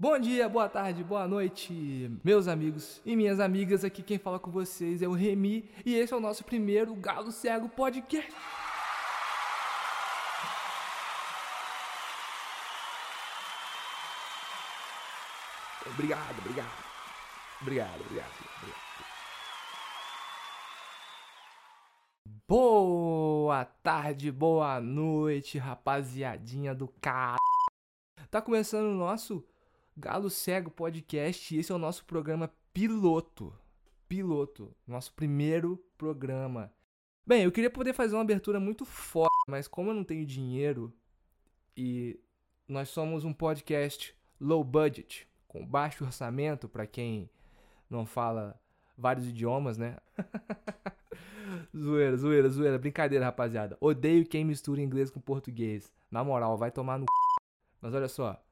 Bom dia, boa tarde, boa noite, meus amigos e minhas amigas. Aqui quem fala com vocês é o Remy e esse é o nosso primeiro Galo Cego Podcast. Obrigado, obrigado. Obrigado, obrigado, obrigado. Boa tarde, boa noite, rapaziadinha do cara. Tá começando o nosso Galo Cego Podcast. Esse é o nosso programa piloto. Piloto. Nosso primeiro programa. Bem, eu queria poder fazer uma abertura muito foda, mas como eu não tenho dinheiro e nós somos um podcast low budget, com baixo orçamento para quem não fala vários idiomas, né? zoeira, zoeira, zoeira. Brincadeira, rapaziada. Odeio quem mistura inglês com português. Na moral, vai tomar no. Mas olha só.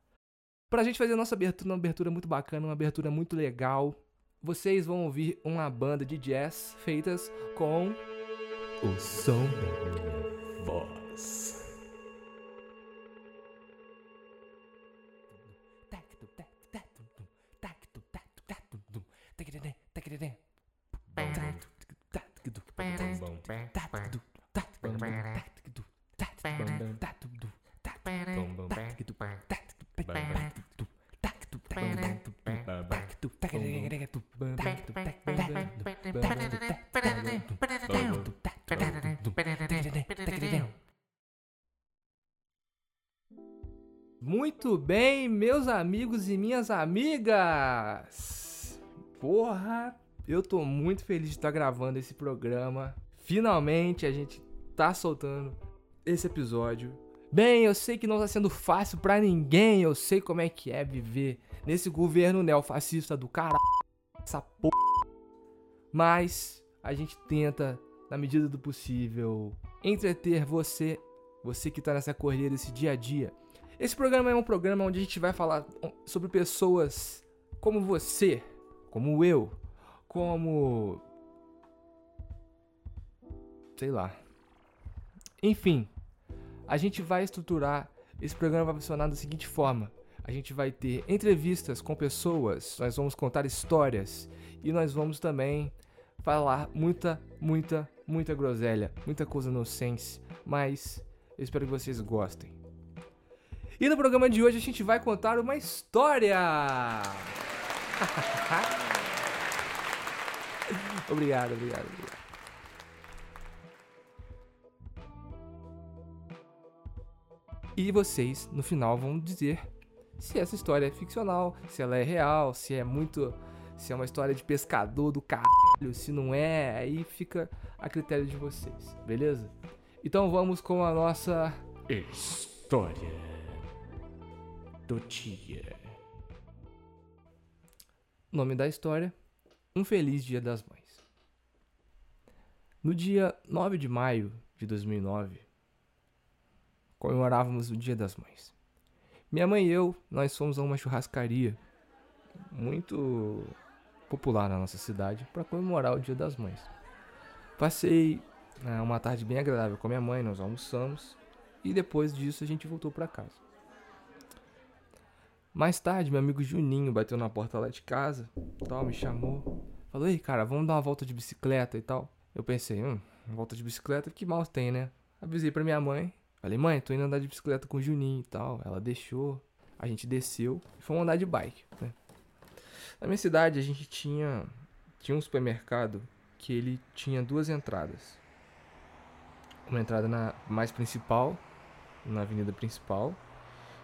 Pra gente fazer a nossa abertura, uma abertura muito bacana, uma abertura muito legal, vocês vão ouvir uma banda de jazz feitas com o som Muito bem, meus amigos e minhas amigas. Porra, eu tô muito feliz de estar gravando esse programa. Finalmente a gente tá soltando esse episódio. Bem, eu sei que não tá sendo fácil para ninguém, eu sei como é que é viver nesse governo neofascista do caralho, essa porra. Mas a gente tenta, na medida do possível, entreter você, você que tá nessa corrida desse dia a dia. Esse programa é um programa onde a gente vai falar sobre pessoas como você, como eu, como. sei lá. Enfim, a gente vai estruturar. Esse programa vai funcionar da seguinte forma: a gente vai ter entrevistas com pessoas, nós vamos contar histórias e nós vamos também falar muita, muita, muita groselha, muita coisa no sense, mas eu espero que vocês gostem. E no programa de hoje a gente vai contar uma história. obrigado, obrigado, obrigado. E vocês, no final, vão dizer se essa história é ficcional, se ela é real, se é muito. se é uma história de pescador do caralho, se não é, aí fica a critério de vocês, beleza? Então vamos com a nossa história do dia. Nome da história: Um Feliz Dia das Mães. No dia 9 de maio de 2009, comemorávamos o Dia das Mães. Minha mãe e eu, nós fomos a uma churrascaria muito popular na nossa cidade para comemorar o Dia das Mães. Passei né, uma tarde bem agradável com minha mãe, nós almoçamos e depois disso a gente voltou para casa. Mais tarde, meu amigo Juninho bateu na porta lá de casa, tal, me chamou, falou: "Ei, cara, vamos dar uma volta de bicicleta e tal". Eu pensei: "Hum, volta de bicicleta, que mal tem, né?". Avisei para minha mãe, Falei, mãe, tô indo andar de bicicleta com o Juninho e tal. Ela deixou, a gente desceu e fomos andar de bike, né? Na minha cidade a gente tinha, tinha um supermercado que ele tinha duas entradas. Uma entrada na mais principal, na avenida principal,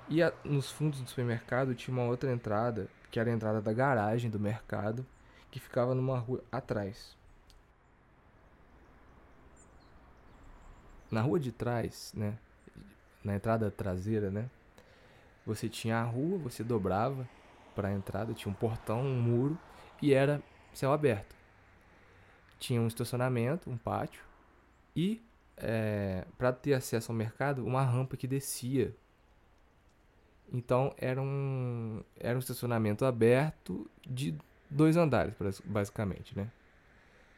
e a, nos fundos do supermercado tinha uma outra entrada, que era a entrada da garagem do mercado, que ficava numa rua atrás. Na rua de trás, né, na entrada traseira, né? Você tinha a rua, você dobrava para a entrada, tinha um portão, um muro e era céu aberto. Tinha um estacionamento, um pátio e é, para ter acesso ao mercado, uma rampa que descia. Então era um, era um estacionamento aberto de dois andares, basicamente, né?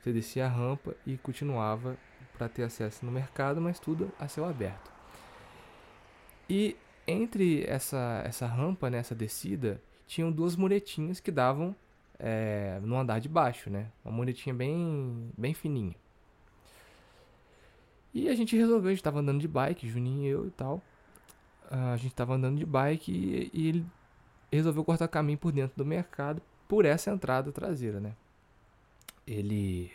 Você descia a rampa e continuava para ter acesso no mercado, mas tudo a céu aberto. E entre essa, essa rampa, né, descida, tinham duas muretinhas que davam é, no andar de baixo, né? Uma muretinha bem, bem fininha. E a gente resolveu, a gente tava andando de bike, Juninho e eu e tal. A gente tava andando de bike e, e ele resolveu cortar caminho por dentro do mercado por essa entrada traseira, né? Ele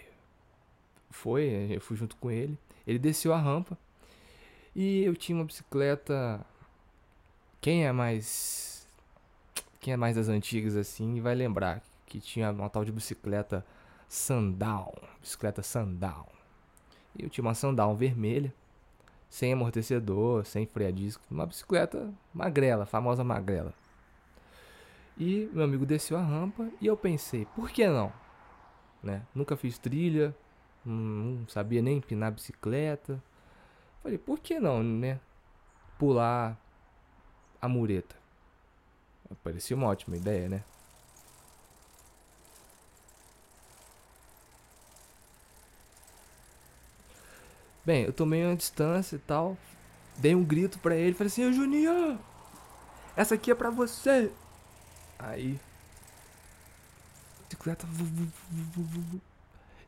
foi, eu fui junto com ele. Ele desceu a rampa e eu tinha uma bicicleta. Quem é mais. Quem é mais das antigas assim vai lembrar que tinha uma tal de bicicleta Sandal. Bicicleta Sandal. E eu tinha uma Sandal vermelha, sem amortecedor, sem freio a disco. Uma bicicleta magrela, famosa magrela. E meu amigo desceu a rampa e eu pensei, por que não? Né? Nunca fiz trilha, não sabia nem empinar bicicleta. Falei, por que não, né? Pular a mureta. Parecia uma ótima ideia, né? Bem, eu tomei uma distância e tal. Dei um grito pra ele. Falei assim, Juninho! Essa aqui é pra você! Aí. Bicicleta.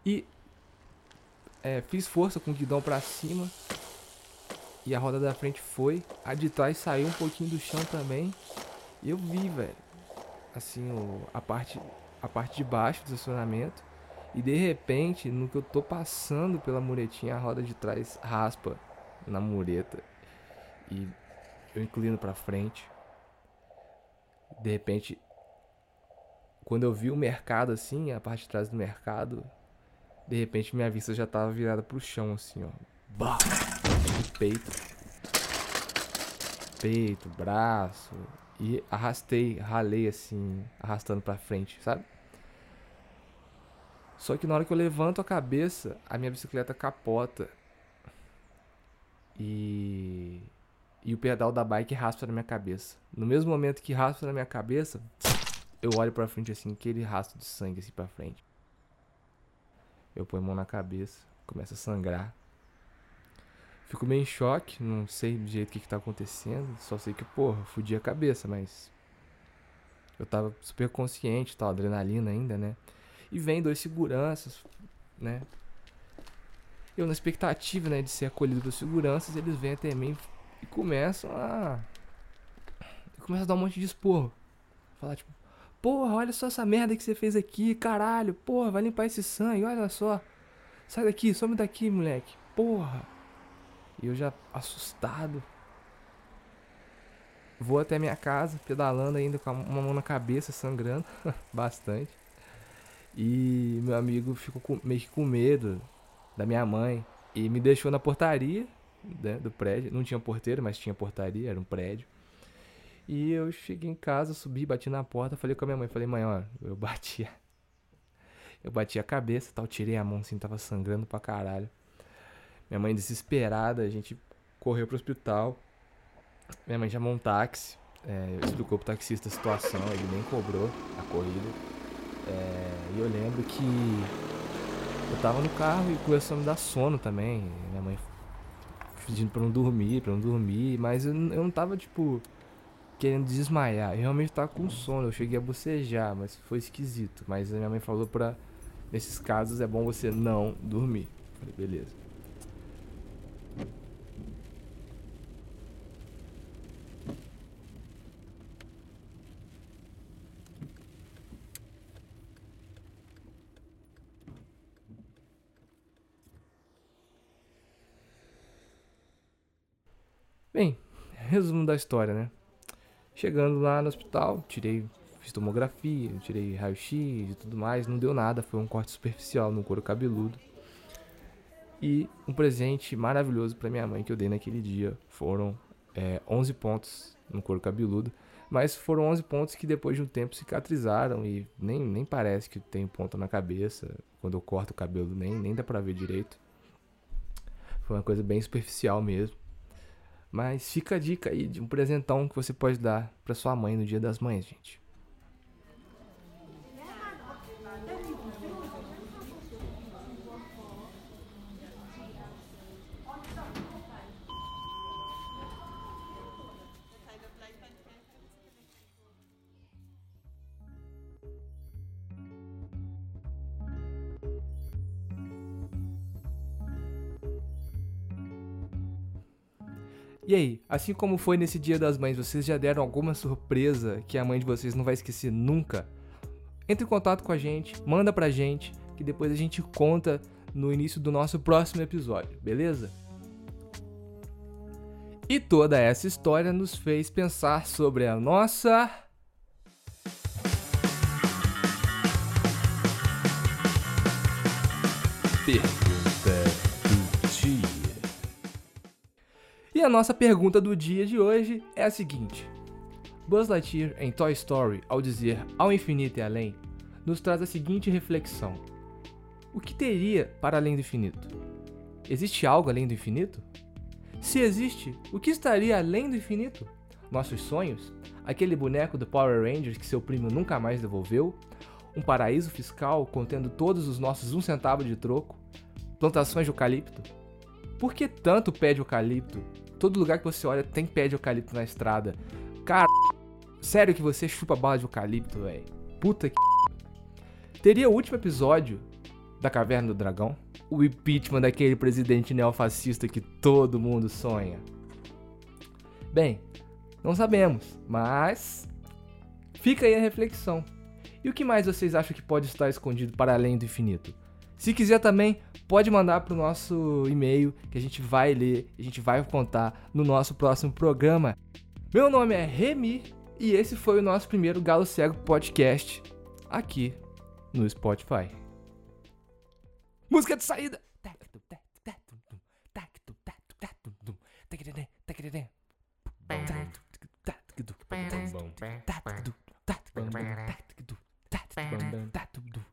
E. É, fiz força com o guidão pra cima. E a roda da frente foi. A de trás saiu um pouquinho do chão também. E eu vi, velho. Assim, o, a, parte, a parte de baixo do estacionamento. E de repente, no que eu tô passando pela muretinha, a roda de trás raspa na mureta. E eu inclino pra frente. De repente, quando eu vi o mercado assim, a parte de trás do mercado, de repente minha vista já tava virada pro chão assim, ó. Bah! Peito. Peito, braço. E arrastei, ralei assim, arrastando pra frente, sabe? Só que na hora que eu levanto a cabeça, a minha bicicleta capota. E. E o pedal da bike raspa na minha cabeça. No mesmo momento que raspa na minha cabeça, eu olho pra frente assim, aquele rastro de sangue assim pra frente. Eu ponho a mão na cabeça, começa a sangrar. Fico meio em choque, não sei do jeito que, que tá acontecendo. Só sei que, porra, fudi a cabeça, mas. Eu tava super consciente, tal, adrenalina ainda, né? E vem dois seguranças, né? Eu na expectativa, né, de ser acolhido pelos seguranças, eles vêm até mim e começam a. Começam a dar um monte de esporro. Falar, tipo, porra, olha só essa merda que você fez aqui, caralho, porra, vai limpar esse sangue, olha só. Sai daqui, some daqui, moleque, porra. E eu já assustado. Vou até minha casa, pedalando ainda com uma mão na cabeça, sangrando bastante. E meu amigo ficou com, meio que com medo da minha mãe. E me deixou na portaria né, do prédio. Não tinha porteiro, mas tinha portaria, era um prédio. E eu cheguei em casa, subi, bati na porta, falei com a minha mãe, falei, mãe, ó, eu bati. Eu bati a cabeça tal, tirei a mão assim, tava sangrando pra caralho. Minha mãe desesperada, a gente correu pro hospital. Minha mãe chamou um táxi, é, explicou pro taxista a situação, ele nem cobrou a corrida. É, e eu lembro que eu tava no carro e começou a me dar sono também. Minha mãe pedindo pra não dormir, pra não dormir, mas eu, eu não tava tipo querendo desmaiar. Eu realmente tava com sono, eu cheguei a bocejar, mas foi esquisito. Mas a minha mãe falou pra. Nesses casos é bom você não dormir. falei, beleza. Bem, resumo da história, né? Chegando lá no hospital, tirei, fiz tomografia, tirei raio-x e tudo mais, não deu nada, foi um corte superficial no couro cabeludo. E um presente maravilhoso para minha mãe que eu dei naquele dia foram é, 11 pontos no couro cabeludo, mas foram 11 pontos que depois de um tempo cicatrizaram e nem, nem parece que tem ponta na cabeça. Quando eu corto o cabelo, nem, nem dá pra ver direito. Foi uma coisa bem superficial mesmo. Mas fica a dica aí de um presentão que você pode dar para sua mãe no Dia das Mães, gente. E aí, assim como foi nesse Dia das Mães, vocês já deram alguma surpresa que a mãe de vocês não vai esquecer nunca? Entre em contato com a gente, manda pra gente, que depois a gente conta no início do nosso próximo episódio, beleza? E toda essa história nos fez pensar sobre a nossa. Pergunta E a nossa pergunta do dia de hoje é a seguinte: Buzz Lightyear em Toy Story, ao dizer ao infinito e além, nos traz a seguinte reflexão: O que teria para além do infinito? Existe algo além do infinito? Se existe, o que estaria além do infinito? Nossos sonhos? Aquele boneco do Power Rangers que seu primo nunca mais devolveu? Um paraíso fiscal contendo todos os nossos um centavo de troco? Plantações de eucalipto? Por que tanto pé de eucalipto? Todo lugar que você olha tem pé de eucalipto na estrada. Cara, sério que você chupa bala de eucalipto, velho? Puta que. Teria o último episódio da Caverna do Dragão? O impeachment daquele presidente neofascista que todo mundo sonha? Bem, não sabemos, mas. Fica aí a reflexão. E o que mais vocês acham que pode estar escondido para além do infinito? Se quiser também, pode mandar para o nosso e-mail que a gente vai ler, a gente vai contar no nosso próximo programa. Meu nome é Remy e esse foi o nosso primeiro Galo Cego Podcast aqui no Spotify. Música de saída! Bum, bum, bum, bum, bum, bum,